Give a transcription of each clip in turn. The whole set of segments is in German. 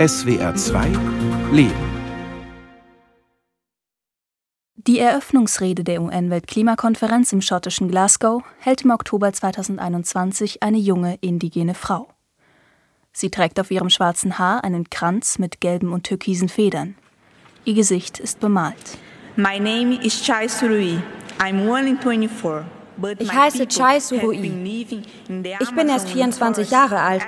SWR 2 Leben. Die Eröffnungsrede der UN-Weltklimakonferenz im schottischen Glasgow hält im Oktober 2021 eine junge indigene Frau. Sie trägt auf ihrem schwarzen Haar einen Kranz mit gelben und türkisen Federn. Ihr Gesicht ist bemalt. My name is Chai Surui. I'm 124. Ich heiße Chai Surui. Ich bin erst 24 Jahre alt,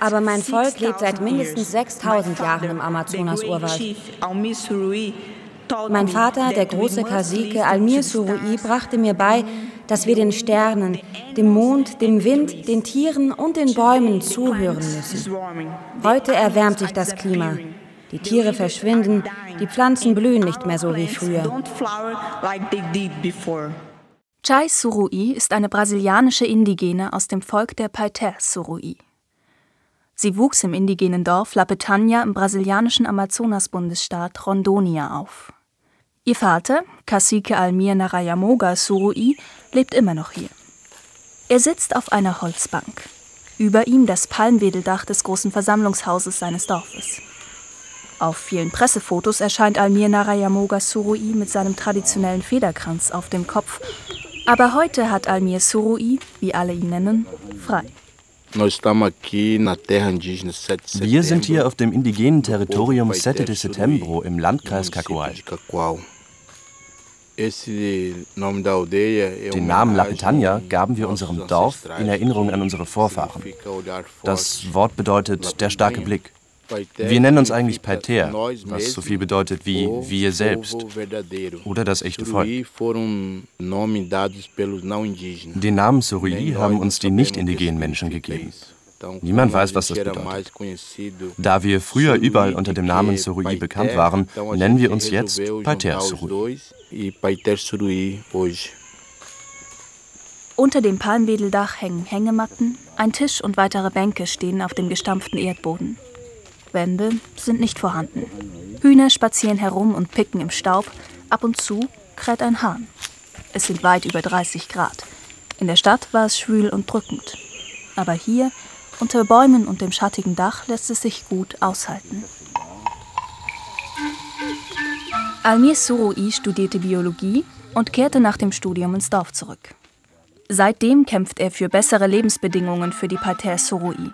aber mein Volk lebt seit mindestens 6000 Jahren im Amazonas-Urwald. Mein Vater, der große Kasike Almir Surui, brachte mir bei, dass wir den Sternen, dem Mond, dem Wind, den Tieren und den Bäumen zuhören müssen. Heute erwärmt sich das Klima. Die Tiere verschwinden, die Pflanzen blühen nicht mehr so wie früher. Chai Surui ist eine brasilianische Indigene aus dem Volk der Paiter Surui. Sie wuchs im indigenen Dorf La Petania im brasilianischen Amazonas-Bundesstaat Rondônia auf. Ihr Vater, Cacique Almir Narayamoga Surui, lebt immer noch hier. Er sitzt auf einer Holzbank. Über ihm das Palmwedeldach des großen Versammlungshauses seines Dorfes. Auf vielen Pressefotos erscheint Almir Narayamoga Surui mit seinem traditionellen Federkranz auf dem Kopf aber heute hat Almir Surui, wie alle ihn nennen, frei. Wir sind hier auf dem indigenen Territorium Sete de Setembro im Landkreis Cacoal. Den Namen La Petania gaben wir unserem Dorf in Erinnerung an unsere Vorfahren. Das Wort bedeutet der starke Blick. Wir nennen uns eigentlich Paiter, was so viel bedeutet wie wir selbst oder das echte Volk. Den Namen Surui haben uns die nicht indigenen Menschen gegeben. Niemand weiß, was das bedeutet. Da wir früher überall unter dem Namen Surui bekannt waren, nennen wir uns jetzt Paiter Surui. Unter dem Palmwedeldach hängen Hängematten, ein Tisch und weitere Bänke stehen auf dem gestampften Erdboden. Wände sind nicht vorhanden. Hühner spazieren herum und picken im Staub. Ab und zu kräht ein Hahn. Es sind weit über 30 Grad. In der Stadt war es schwül und drückend. Aber hier, unter Bäumen und dem schattigen Dach, lässt es sich gut aushalten. Almir Surui studierte Biologie und kehrte nach dem Studium ins Dorf zurück. Seitdem kämpft er für bessere Lebensbedingungen für die Pater Surui,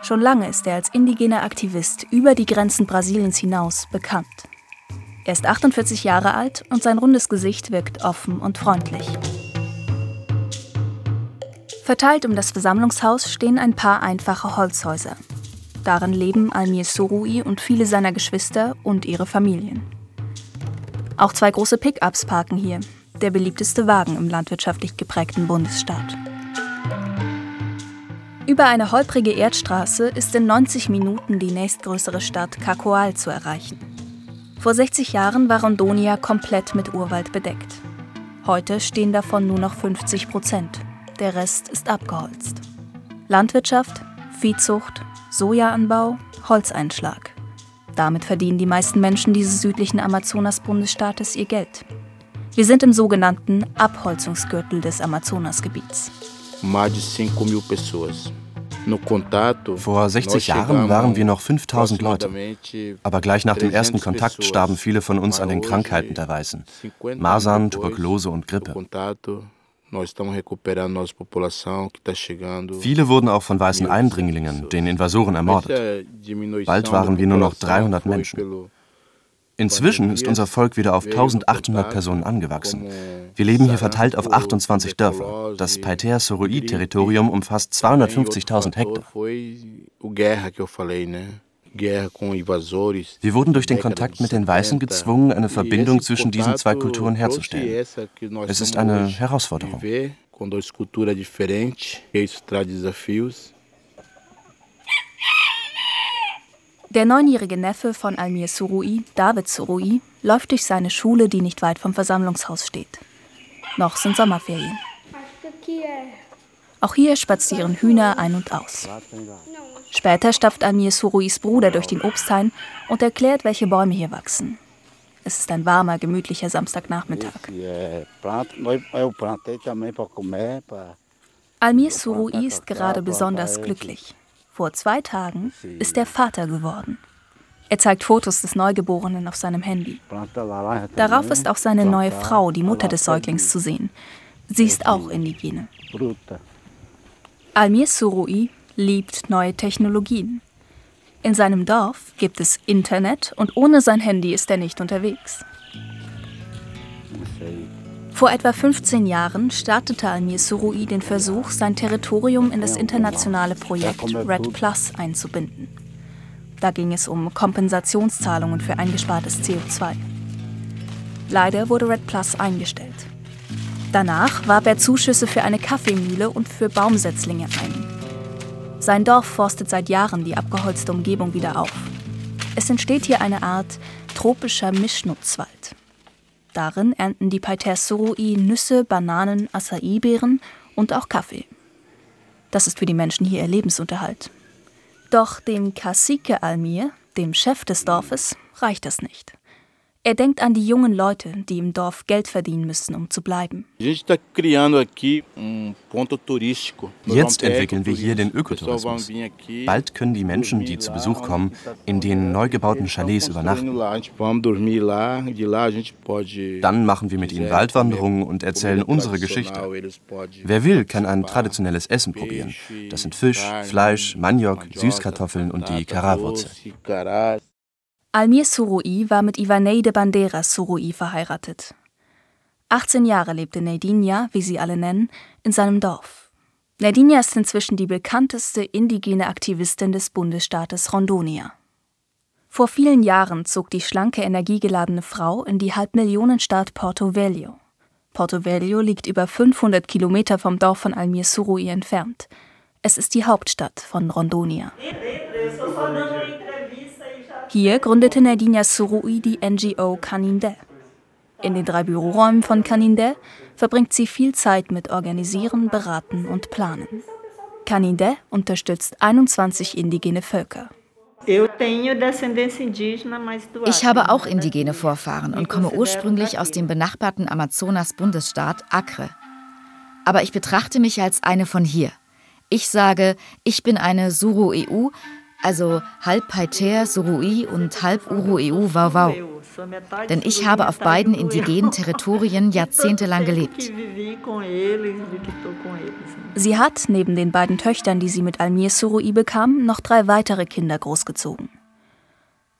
Schon lange ist er als indigener Aktivist über die Grenzen Brasiliens hinaus bekannt. Er ist 48 Jahre alt und sein rundes Gesicht wirkt offen und freundlich. Verteilt um das Versammlungshaus stehen ein paar einfache Holzhäuser. Darin leben Almir Sorui und viele seiner Geschwister und ihre Familien. Auch zwei große Pickups parken hier, der beliebteste Wagen im landwirtschaftlich geprägten Bundesstaat. Über eine holprige Erdstraße ist in 90 Minuten die nächstgrößere Stadt Cacoal zu erreichen. Vor 60 Jahren war Rondonia komplett mit Urwald bedeckt. Heute stehen davon nur noch 50 Prozent. Der Rest ist abgeholzt. Landwirtschaft, Viehzucht, Sojaanbau, Holzeinschlag. Damit verdienen die meisten Menschen dieses südlichen Amazonas-Bundesstaates ihr Geld. Wir sind im sogenannten Abholzungsgürtel des Amazonasgebiets. Mais de 5 mil pessoas. Vor 60 Jahren waren wir noch 5000 Leute. Aber gleich nach dem ersten Kontakt starben viele von uns an den Krankheiten der Weißen. Masern, Tuberkulose und Grippe. Viele wurden auch von weißen Eindringlingen, den Invasoren, ermordet. Bald waren wir nur noch 300 Menschen. Inzwischen ist unser Volk wieder auf 1800 Personen angewachsen. Wir leben hier verteilt auf 28 Dörfer. Das Paiter Soroi-Territorium umfasst 250.000 Hektar. Wir wurden durch den Kontakt mit den Weißen gezwungen, eine Verbindung zwischen diesen zwei Kulturen herzustellen. Es ist eine Herausforderung. Der neunjährige Neffe von Almir Surui, David Surui, läuft durch seine Schule, die nicht weit vom Versammlungshaus steht. Noch sind Sommerferien. Auch hier spazieren Hühner ein und aus. Später stapft Almir Suruis Bruder durch den Obsthain und erklärt, welche Bäume hier wachsen. Es ist ein warmer, gemütlicher Samstagnachmittag. Almir Surui ist gerade besonders glücklich. Vor zwei Tagen ist er Vater geworden. Er zeigt Fotos des Neugeborenen auf seinem Handy. Darauf ist auch seine neue Frau, die Mutter des Säuglings, zu sehen. Sie ist auch indigene. Almir Surui liebt neue Technologien. In seinem Dorf gibt es Internet und ohne sein Handy ist er nicht unterwegs. Vor etwa 15 Jahren startete Almir Surui den Versuch, sein Territorium in das internationale Projekt Red Plus einzubinden. Da ging es um Kompensationszahlungen für eingespartes CO2. Leider wurde Red Plus eingestellt. Danach warb er Zuschüsse für eine Kaffeemühle und für Baumsetzlinge ein. Sein Dorf forstet seit Jahren die abgeholzte Umgebung wieder auf. Es entsteht hier eine Art tropischer Mischnutzwald. Darin ernten die Paiter-Surui Nüsse, Bananen, Acai-Beeren und auch Kaffee. Das ist für die Menschen hier ihr Lebensunterhalt. Doch dem Cacique Almir, dem Chef des Dorfes, reicht das nicht. Er denkt an die jungen Leute, die im Dorf Geld verdienen müssen, um zu bleiben. Jetzt entwickeln wir hier den Ökotourismus. Bald können die Menschen, die zu Besuch kommen, in den neu gebauten Chalets übernachten. Dann machen wir mit ihnen Waldwanderungen und erzählen unsere Geschichte. Wer will, kann ein traditionelles Essen probieren. Das sind Fisch, Fleisch, Maniok, Süßkartoffeln und die Karawurzel. Almir Surui war mit Ivaneide Banderas Surui verheiratet. 18 Jahre lebte Nedinia, wie sie alle nennen, in seinem Dorf. Nedinia ist inzwischen die bekannteste indigene Aktivistin des Bundesstaates Rondonia. Vor vielen Jahren zog die schlanke, energiegeladene Frau in die Halbmillionenstadt Porto Velho. Porto Velho liegt über 500 Kilometer vom Dorf von Almir Surui entfernt. Es ist die Hauptstadt von Rondonia. Hier gründete Nadina Surui die NGO Kaninde. In den drei Büroräumen von Kaninde verbringt sie viel Zeit mit Organisieren, Beraten und Planen. Kaninde unterstützt 21 indigene Völker. Ich habe auch indigene Vorfahren und komme ursprünglich aus dem benachbarten Amazonas-Bundesstaat Acre. Aber ich betrachte mich als eine von hier. Ich sage, ich bin eine Suru-EU, also halb Paiter Surui und halb Uru-EU Wauwau. Denn ich habe auf beiden indigenen Territorien jahrzehntelang gelebt. Sie hat, neben den beiden Töchtern, die sie mit Almir Surui bekam, noch drei weitere Kinder großgezogen.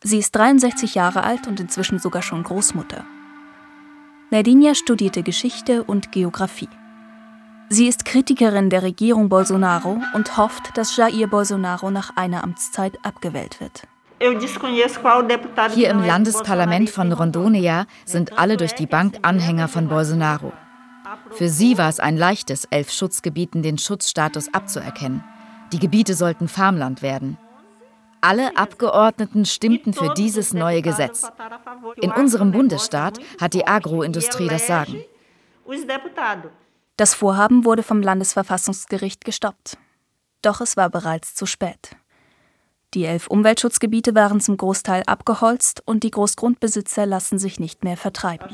Sie ist 63 Jahre alt und inzwischen sogar schon Großmutter. Nadinia studierte Geschichte und Geographie. Sie ist Kritikerin der Regierung Bolsonaro und hofft, dass Jair Bolsonaro nach einer Amtszeit abgewählt wird. Hier im Landesparlament von Rondônia sind alle durch die Bank Anhänger von Bolsonaro. Für sie war es ein leichtes, elf Schutzgebieten den Schutzstatus abzuerkennen. Die Gebiete sollten Farmland werden. Alle Abgeordneten stimmten für dieses neue Gesetz. In unserem Bundesstaat hat die Agroindustrie das Sagen. Das Vorhaben wurde vom Landesverfassungsgericht gestoppt. Doch es war bereits zu spät. Die elf Umweltschutzgebiete waren zum Großteil abgeholzt und die Großgrundbesitzer lassen sich nicht mehr vertreiben.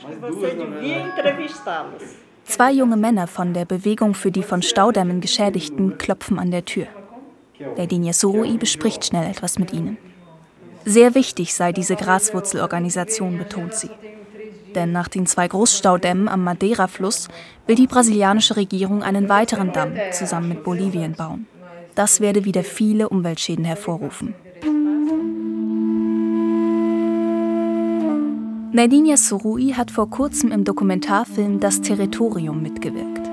Zwei junge Männer von der Bewegung für die von Staudämmen Geschädigten klopfen an der Tür. Der Surui bespricht schnell etwas mit ihnen. Sehr wichtig sei diese Graswurzelorganisation, betont sie. Denn nach den zwei Großstaudämmen am Madeira-Fluss will die brasilianische Regierung einen weiteren Damm zusammen mit Bolivien bauen. Das werde wieder viele Umweltschäden hervorrufen. Nadine Surui hat vor kurzem im Dokumentarfilm Das Territorium mitgewirkt.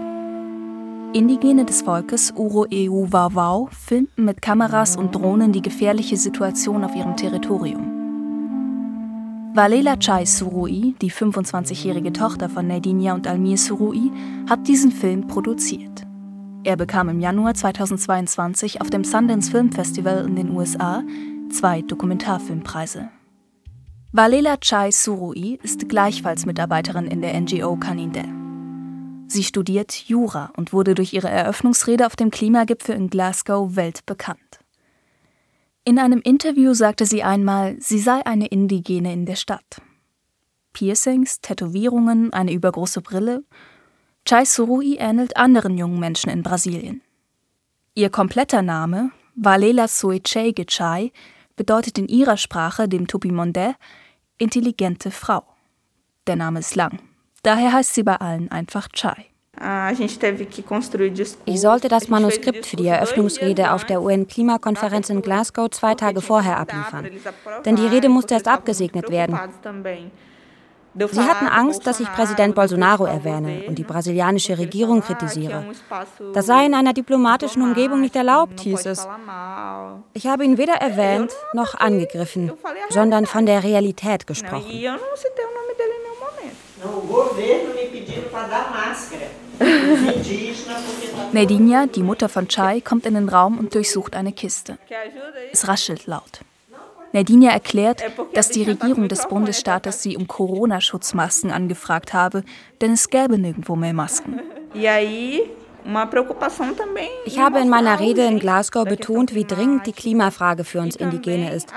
Indigene des Volkes Uro-EU Wauwau filmten mit Kameras und Drohnen die gefährliche Situation auf ihrem Territorium. Valela Chai Surui, die 25-jährige Tochter von Nadinia und Almir Surui, hat diesen Film produziert. Er bekam im Januar 2022 auf dem Sundance Film Festival in den USA zwei Dokumentarfilmpreise. Valela Chai Surui ist gleichfalls Mitarbeiterin in der NGO Kaninde. Sie studiert Jura und wurde durch ihre Eröffnungsrede auf dem Klimagipfel in Glasgow weltbekannt. In einem Interview sagte sie einmal, sie sei eine Indigene in der Stadt. Piercings, Tätowierungen, eine übergroße Brille. Chai Surui ähnelt anderen jungen Menschen in Brasilien. Ihr kompletter Name, Valela Suechei Gechai, bedeutet in ihrer Sprache, dem Tupimondais, intelligente Frau. Der Name ist lang. Daher heißt sie bei allen einfach Chai. Ich sollte das Manuskript für die Eröffnungsrede auf der UN-Klimakonferenz in Glasgow zwei Tage vorher abliefern. Denn die Rede musste erst abgesegnet werden. Sie hatten Angst, dass ich Präsident Bolsonaro erwähne und die brasilianische Regierung kritisiere. Das sei in einer diplomatischen Umgebung nicht erlaubt, hieß es. Ich habe ihn weder erwähnt noch angegriffen, sondern von der Realität gesprochen. Nedinja, die Mutter von Chai, kommt in den Raum und durchsucht eine Kiste. Es raschelt laut. Nadinia erklärt, dass die Regierung des Bundesstaates sie um Corona-Schutzmasken angefragt habe, denn es gäbe nirgendwo mehr Masken. Ich habe in meiner Rede in Glasgow betont, wie dringend die Klimafrage für uns Indigene ist,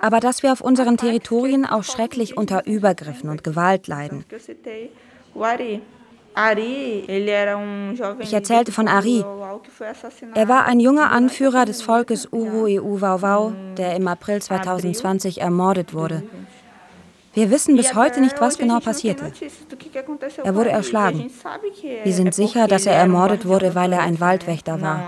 aber dass wir auf unseren Territorien auch schrecklich unter Übergriffen und Gewalt leiden. Ich erzählte von Ari. Er war ein junger Anführer des Volkes Uru-EU-Wauwau, der im April 2020 ermordet wurde. Wir wissen bis heute nicht, was genau passierte. Er wurde erschlagen. Wir sind sicher, dass er ermordet wurde, weil er ein Waldwächter war.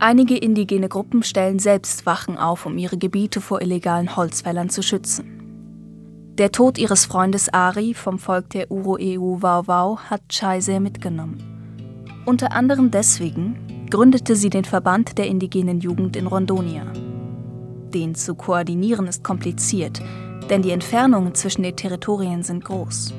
Einige indigene Gruppen stellen selbst Wachen auf, um ihre Gebiete vor illegalen Holzfällern zu schützen. Der Tod ihres Freundes Ari vom Volk der Uro-EU Wauwau hat Chai sehr mitgenommen. Unter anderem deswegen gründete sie den Verband der indigenen Jugend in Rondonia. Den zu koordinieren ist kompliziert, denn die Entfernungen zwischen den Territorien sind groß.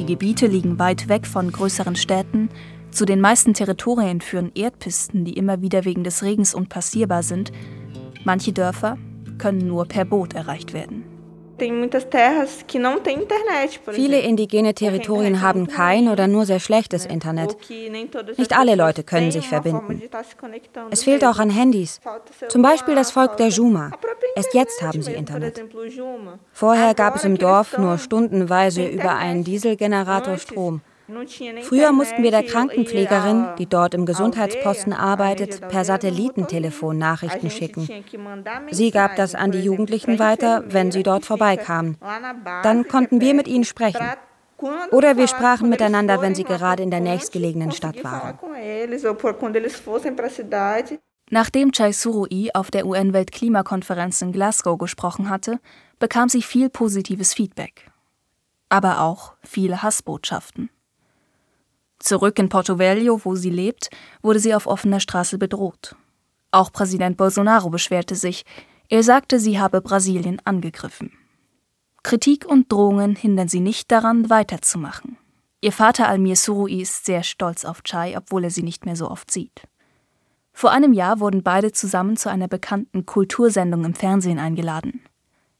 Die Gebiete liegen weit weg von größeren Städten, zu den meisten Territorien führen Erdpisten, die immer wieder wegen des Regens unpassierbar sind. Manche Dörfer können nur per Boot erreicht werden. Viele indigene Territorien haben kein oder nur sehr schlechtes Internet. Nicht alle Leute können sich verbinden. Es fehlt auch an Handys. Zum Beispiel das Volk der Juma. Erst jetzt haben sie Internet. Vorher gab es im Dorf nur stundenweise über einen Dieselgenerator Strom. Früher mussten wir der Krankenpflegerin, die dort im Gesundheitsposten arbeitet, per Satellitentelefon Nachrichten schicken. Sie gab das an die Jugendlichen weiter, wenn sie dort vorbeikamen. Dann konnten wir mit ihnen sprechen. Oder wir sprachen miteinander, wenn sie gerade in der nächstgelegenen Stadt waren. Nachdem Chai Surui auf der UN-Weltklimakonferenz in Glasgow gesprochen hatte, bekam sie viel positives Feedback. Aber auch viele Hassbotschaften. Zurück in Porto Velho, wo sie lebt, wurde sie auf offener Straße bedroht. Auch Präsident Bolsonaro beschwerte sich. Er sagte, sie habe Brasilien angegriffen. Kritik und Drohungen hindern sie nicht daran, weiterzumachen. Ihr Vater Almir Surui ist sehr stolz auf Chai, obwohl er sie nicht mehr so oft sieht. Vor einem Jahr wurden beide zusammen zu einer bekannten Kultursendung im Fernsehen eingeladen.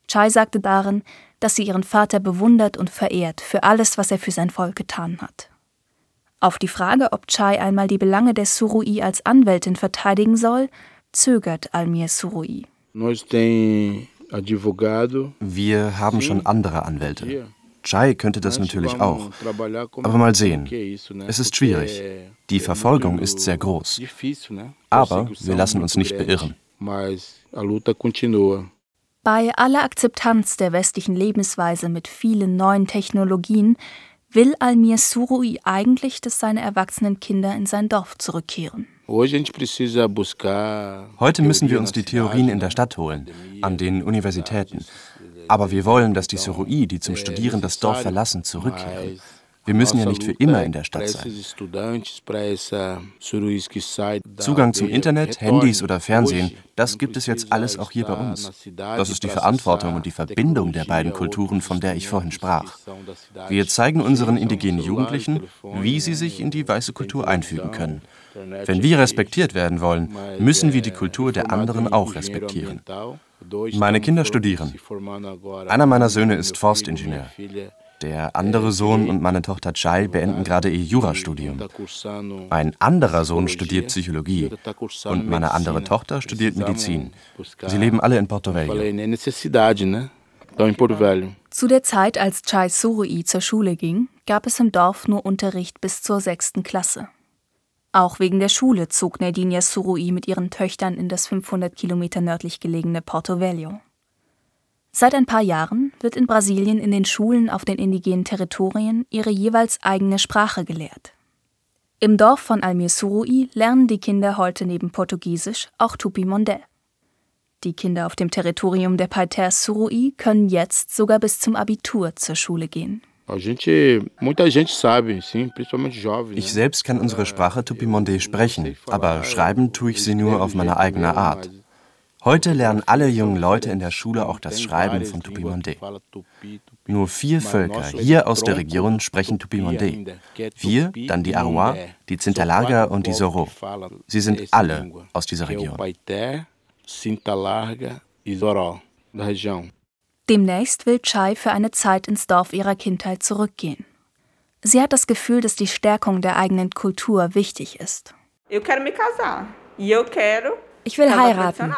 Chai sagte darin, dass sie ihren Vater bewundert und verehrt für alles, was er für sein Volk getan hat. Auf die Frage, ob Chai einmal die Belange der Surui als Anwältin verteidigen soll, zögert Almir Surui. Wir haben schon andere Anwälte. Chai könnte das natürlich auch. Aber mal sehen. Es ist schwierig. Die Verfolgung ist sehr groß. Aber wir lassen uns nicht beirren. Bei aller Akzeptanz der westlichen Lebensweise mit vielen neuen Technologien will Almir Surui eigentlich, dass seine erwachsenen Kinder in sein Dorf zurückkehren. Heute müssen wir uns die Theorien in der Stadt holen, an den Universitäten. Aber wir wollen, dass die Surui, die zum Studieren das Dorf verlassen, zurückkehren. Wir müssen ja nicht für immer in der Stadt sein. Zugang zum Internet, Handys oder Fernsehen, das gibt es jetzt alles auch hier bei uns. Das ist die Verantwortung und die Verbindung der beiden Kulturen, von der ich vorhin sprach. Wir zeigen unseren indigenen Jugendlichen, wie sie sich in die weiße Kultur einfügen können. Wenn wir respektiert werden wollen, müssen wir die Kultur der anderen auch respektieren. Meine Kinder studieren. Einer meiner Söhne ist Forstingenieur. Der andere Sohn und meine Tochter Chai beenden gerade ihr Jurastudium. Mein anderer Sohn studiert Psychologie und meine andere Tochter studiert Medizin. Sie leben alle in Porto Velho. Zu der Zeit, als Chai Surui zur Schule ging, gab es im Dorf nur Unterricht bis zur sechsten Klasse. Auch wegen der Schule zog Nerdinia Surui mit ihren Töchtern in das 500 Kilometer nördlich gelegene Porto Velho. Seit ein paar Jahren wird in Brasilien in den Schulen auf den indigenen Territorien ihre jeweils eigene Sprache gelehrt. Im Dorf von Almir Surui lernen die Kinder heute neben Portugiesisch auch Tupi-Mondé. Die Kinder auf dem Territorium der Paiter Surui können jetzt sogar bis zum Abitur zur Schule gehen. Ich selbst kann unsere Sprache Tupi-Mondé sprechen, aber schreiben tue ich sie nur auf meine eigene Art. Heute lernen alle jungen Leute in der Schule auch das Schreiben von Tupi-Mondé. Nur vier Völker hier aus der Region sprechen Tupi-Mondé. Wir, dann die Aruá, die Zintalarga und die Soro. Sie sind alle aus dieser Region. Demnächst will Chai für eine Zeit ins Dorf ihrer Kindheit zurückgehen. Sie hat das Gefühl, dass die Stärkung der eigenen Kultur wichtig ist. Ich will heiraten.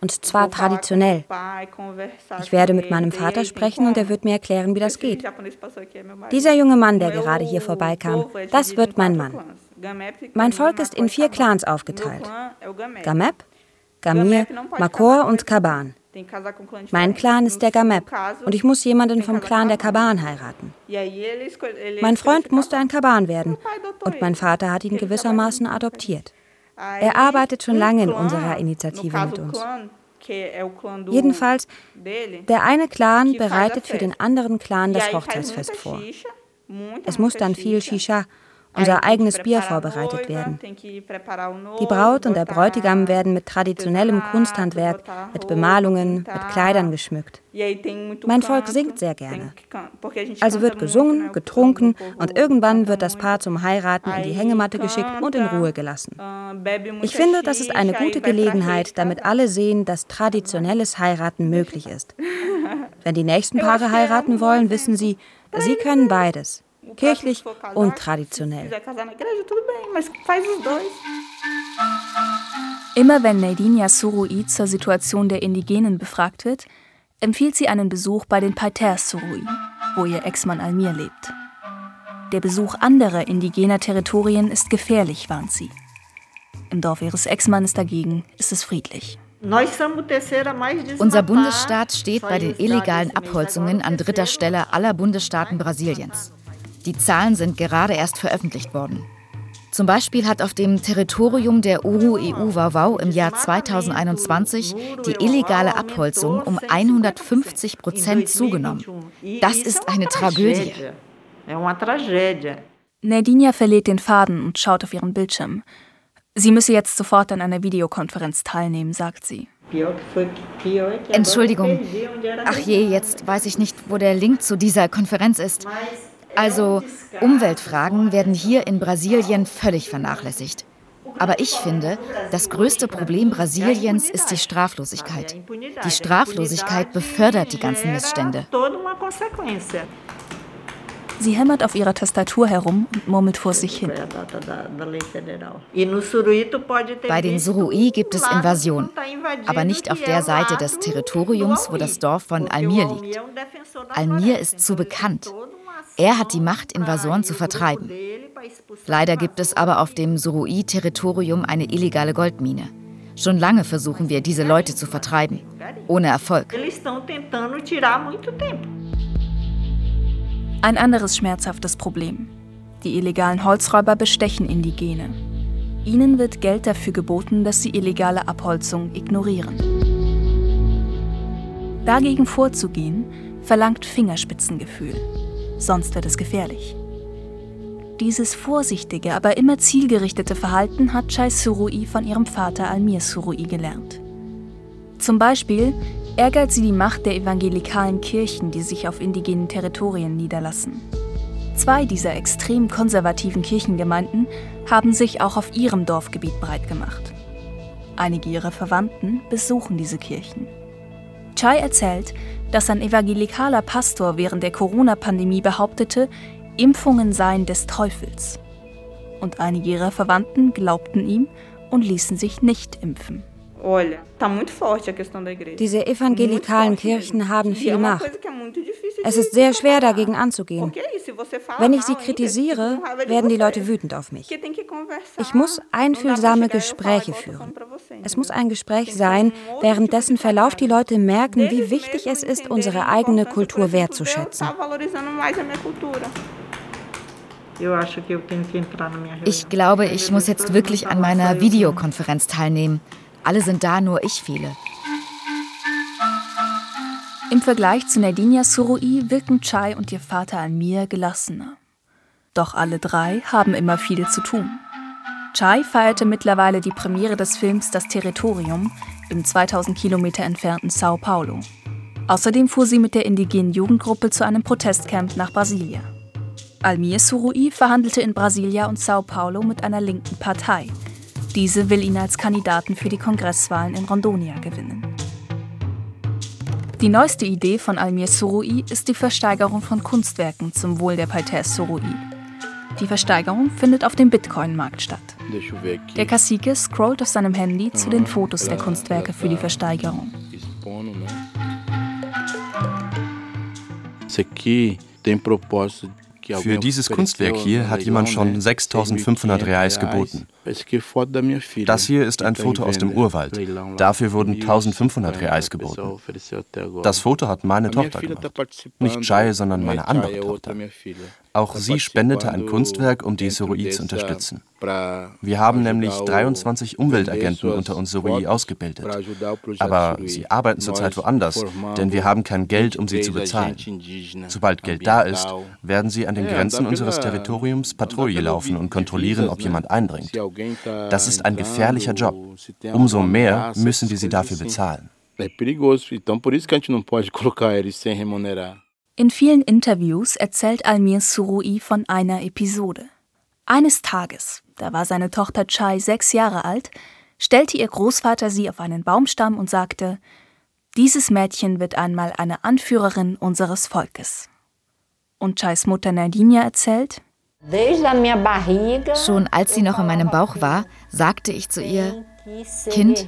Und zwar traditionell. Ich werde mit meinem Vater sprechen und er wird mir erklären, wie das geht. Dieser junge Mann, der gerade hier vorbeikam, das wird mein Mann. Mein Volk ist in vier Clans aufgeteilt. Gamep, Gamir, Makor und Kaban. Mein Clan ist der Gamep und ich muss jemanden vom Clan der Kaban heiraten. Mein Freund musste ein Kaban werden und mein Vater hat ihn gewissermaßen adoptiert. Er arbeitet schon lange in unserer Initiative mit uns. Jedenfalls, der eine Clan bereitet für den anderen Clan das Hochzeitsfest vor. Es muss dann viel Shisha unser eigenes Bier vorbereitet werden. Die Braut und der Bräutigam werden mit traditionellem Kunsthandwerk, mit Bemalungen, mit Kleidern geschmückt. Mein Volk singt sehr gerne. Also wird gesungen, getrunken und irgendwann wird das Paar zum Heiraten in die Hängematte geschickt und in Ruhe gelassen. Ich finde, das ist eine gute Gelegenheit, damit alle sehen, dass traditionelles Heiraten möglich ist. Wenn die nächsten Paare heiraten wollen, wissen sie, sie können beides kirchlich und traditionell. Immer wenn Nadinia Surui zur Situation der Indigenen befragt wird, empfiehlt sie einen Besuch bei den Pater Surui, wo ihr Ex-Mann Almir lebt. Der Besuch anderer indigener Territorien ist gefährlich, warnt sie. Im Dorf ihres Ex-Mannes dagegen ist es friedlich. Unser Bundesstaat steht bei den illegalen Abholzungen an dritter Stelle aller Bundesstaaten Brasiliens. Die Zahlen sind gerade erst veröffentlicht worden. Zum Beispiel hat auf dem Territorium der Uru-EU-Wauwau im Jahr 2021 die illegale Abholzung um 150 Prozent zugenommen. Das ist eine Tragödie. Nadinia verliert den Faden und schaut auf ihren Bildschirm. Sie müsse jetzt sofort an einer Videokonferenz teilnehmen, sagt sie. Entschuldigung. Ach je, jetzt weiß ich nicht, wo der Link zu dieser Konferenz ist. Also Umweltfragen werden hier in Brasilien völlig vernachlässigt. Aber ich finde, das größte Problem Brasiliens ist die Straflosigkeit. Die Straflosigkeit befördert die ganzen Missstände. Sie hämmert auf ihrer Tastatur herum und murmelt vor sich hin. Bei den Surui gibt es Invasion, aber nicht auf der Seite des Territoriums, wo das Dorf von Almir liegt. Almir ist zu bekannt. Er hat die Macht, Invasoren zu vertreiben. Leider gibt es aber auf dem Surui-Territorium eine illegale Goldmine. Schon lange versuchen wir, diese Leute zu vertreiben. Ohne Erfolg. Ein anderes schmerzhaftes Problem. Die illegalen Holzräuber bestechen Indigene. Ihnen wird Geld dafür geboten, dass sie illegale Abholzung ignorieren. Dagegen vorzugehen, verlangt Fingerspitzengefühl sonst wird es gefährlich. Dieses vorsichtige, aber immer zielgerichtete Verhalten hat Chai Surui von ihrem Vater Almir Surui gelernt. Zum Beispiel ärgert sie die Macht der evangelikalen Kirchen, die sich auf indigenen Territorien niederlassen. Zwei dieser extrem konservativen Kirchengemeinden haben sich auch auf ihrem Dorfgebiet breit gemacht. Einige ihrer Verwandten besuchen diese Kirchen. Chai erzählt, dass ein evangelikaler Pastor während der Corona-Pandemie behauptete, Impfungen seien des Teufels. Und einige ihrer Verwandten glaubten ihm und ließen sich nicht impfen. Diese evangelikalen Kirchen haben viel Macht. Es ist sehr schwer, dagegen anzugehen. Wenn ich sie kritisiere, werden die Leute wütend auf mich. Ich muss einfühlsame Gespräche führen. Es muss ein Gespräch sein, während dessen Verlauf die Leute merken, wie wichtig es ist, unsere eigene Kultur wertzuschätzen. Ich glaube, ich muss jetzt wirklich an meiner Videokonferenz teilnehmen. Alle sind da, nur ich fehle. Im Vergleich zu Nadinia Surui wirken Chai und ihr Vater Almir gelassener. Doch alle drei haben immer viel zu tun. Chai feierte mittlerweile die Premiere des Films Das Territorium im 2000 Kilometer entfernten Sao Paulo. Außerdem fuhr sie mit der indigenen Jugendgruppe zu einem Protestcamp nach Brasilia. Almir Surui verhandelte in Brasilia und Sao Paulo mit einer linken Partei. Diese will ihn als Kandidaten für die Kongresswahlen in Rondonia gewinnen. Die neueste Idee von Almir Surui ist die Versteigerung von Kunstwerken zum Wohl der Paiter Surui. Die Versteigerung findet auf dem Bitcoin-Markt statt. Der Cacique scrollt auf seinem Handy zu den Fotos der Kunstwerke für die Versteigerung. Für dieses Kunstwerk hier hat jemand schon 6500 Reais geboten. Das hier ist ein Foto aus dem Urwald. Dafür wurden 1500 Reais geboten. Das Foto hat meine Tochter gemacht. Nicht Chai, sondern meine andere Tochter. Auch sie spendete ein Kunstwerk, um die Surui zu unterstützen. Wir haben nämlich 23 Umweltagenten unter uns Surui ausgebildet. Aber sie arbeiten zurzeit woanders, denn wir haben kein Geld, um sie zu bezahlen. Sobald Geld da ist, werden sie an den Grenzen unseres Territoriums Patrouille laufen und kontrollieren, ob jemand eindringt. Das ist ein gefährlicher Job. Umso mehr müssen wir sie dafür bezahlen. In vielen Interviews erzählt Almir Surui von einer Episode. Eines Tages, da war seine Tochter Chai sechs Jahre alt, stellte ihr Großvater sie auf einen Baumstamm und sagte, dieses Mädchen wird einmal eine Anführerin unseres Volkes. Und Chais Mutter Nadinia erzählt, Schon als sie noch in meinem Bauch war, sagte ich zu ihr, Kind,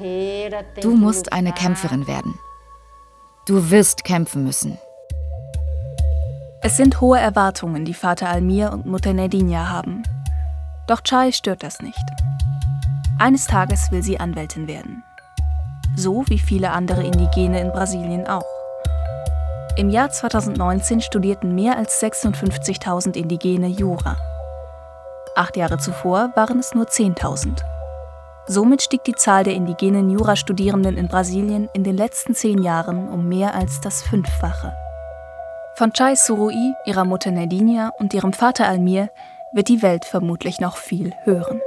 du musst eine Kämpferin werden. Du wirst kämpfen müssen. Es sind hohe Erwartungen, die Vater Almir und Mutter Nadinia haben. Doch Chai stört das nicht. Eines Tages will sie Anwältin werden. So wie viele andere Indigene in Brasilien auch. Im Jahr 2019 studierten mehr als 56.000 Indigene Jura. Acht Jahre zuvor waren es nur 10.000. Somit stieg die Zahl der indigenen Jurastudierenden in Brasilien in den letzten zehn Jahren um mehr als das Fünffache. Von Chai Surui, ihrer Mutter Nadinia und ihrem Vater Almir wird die Welt vermutlich noch viel hören.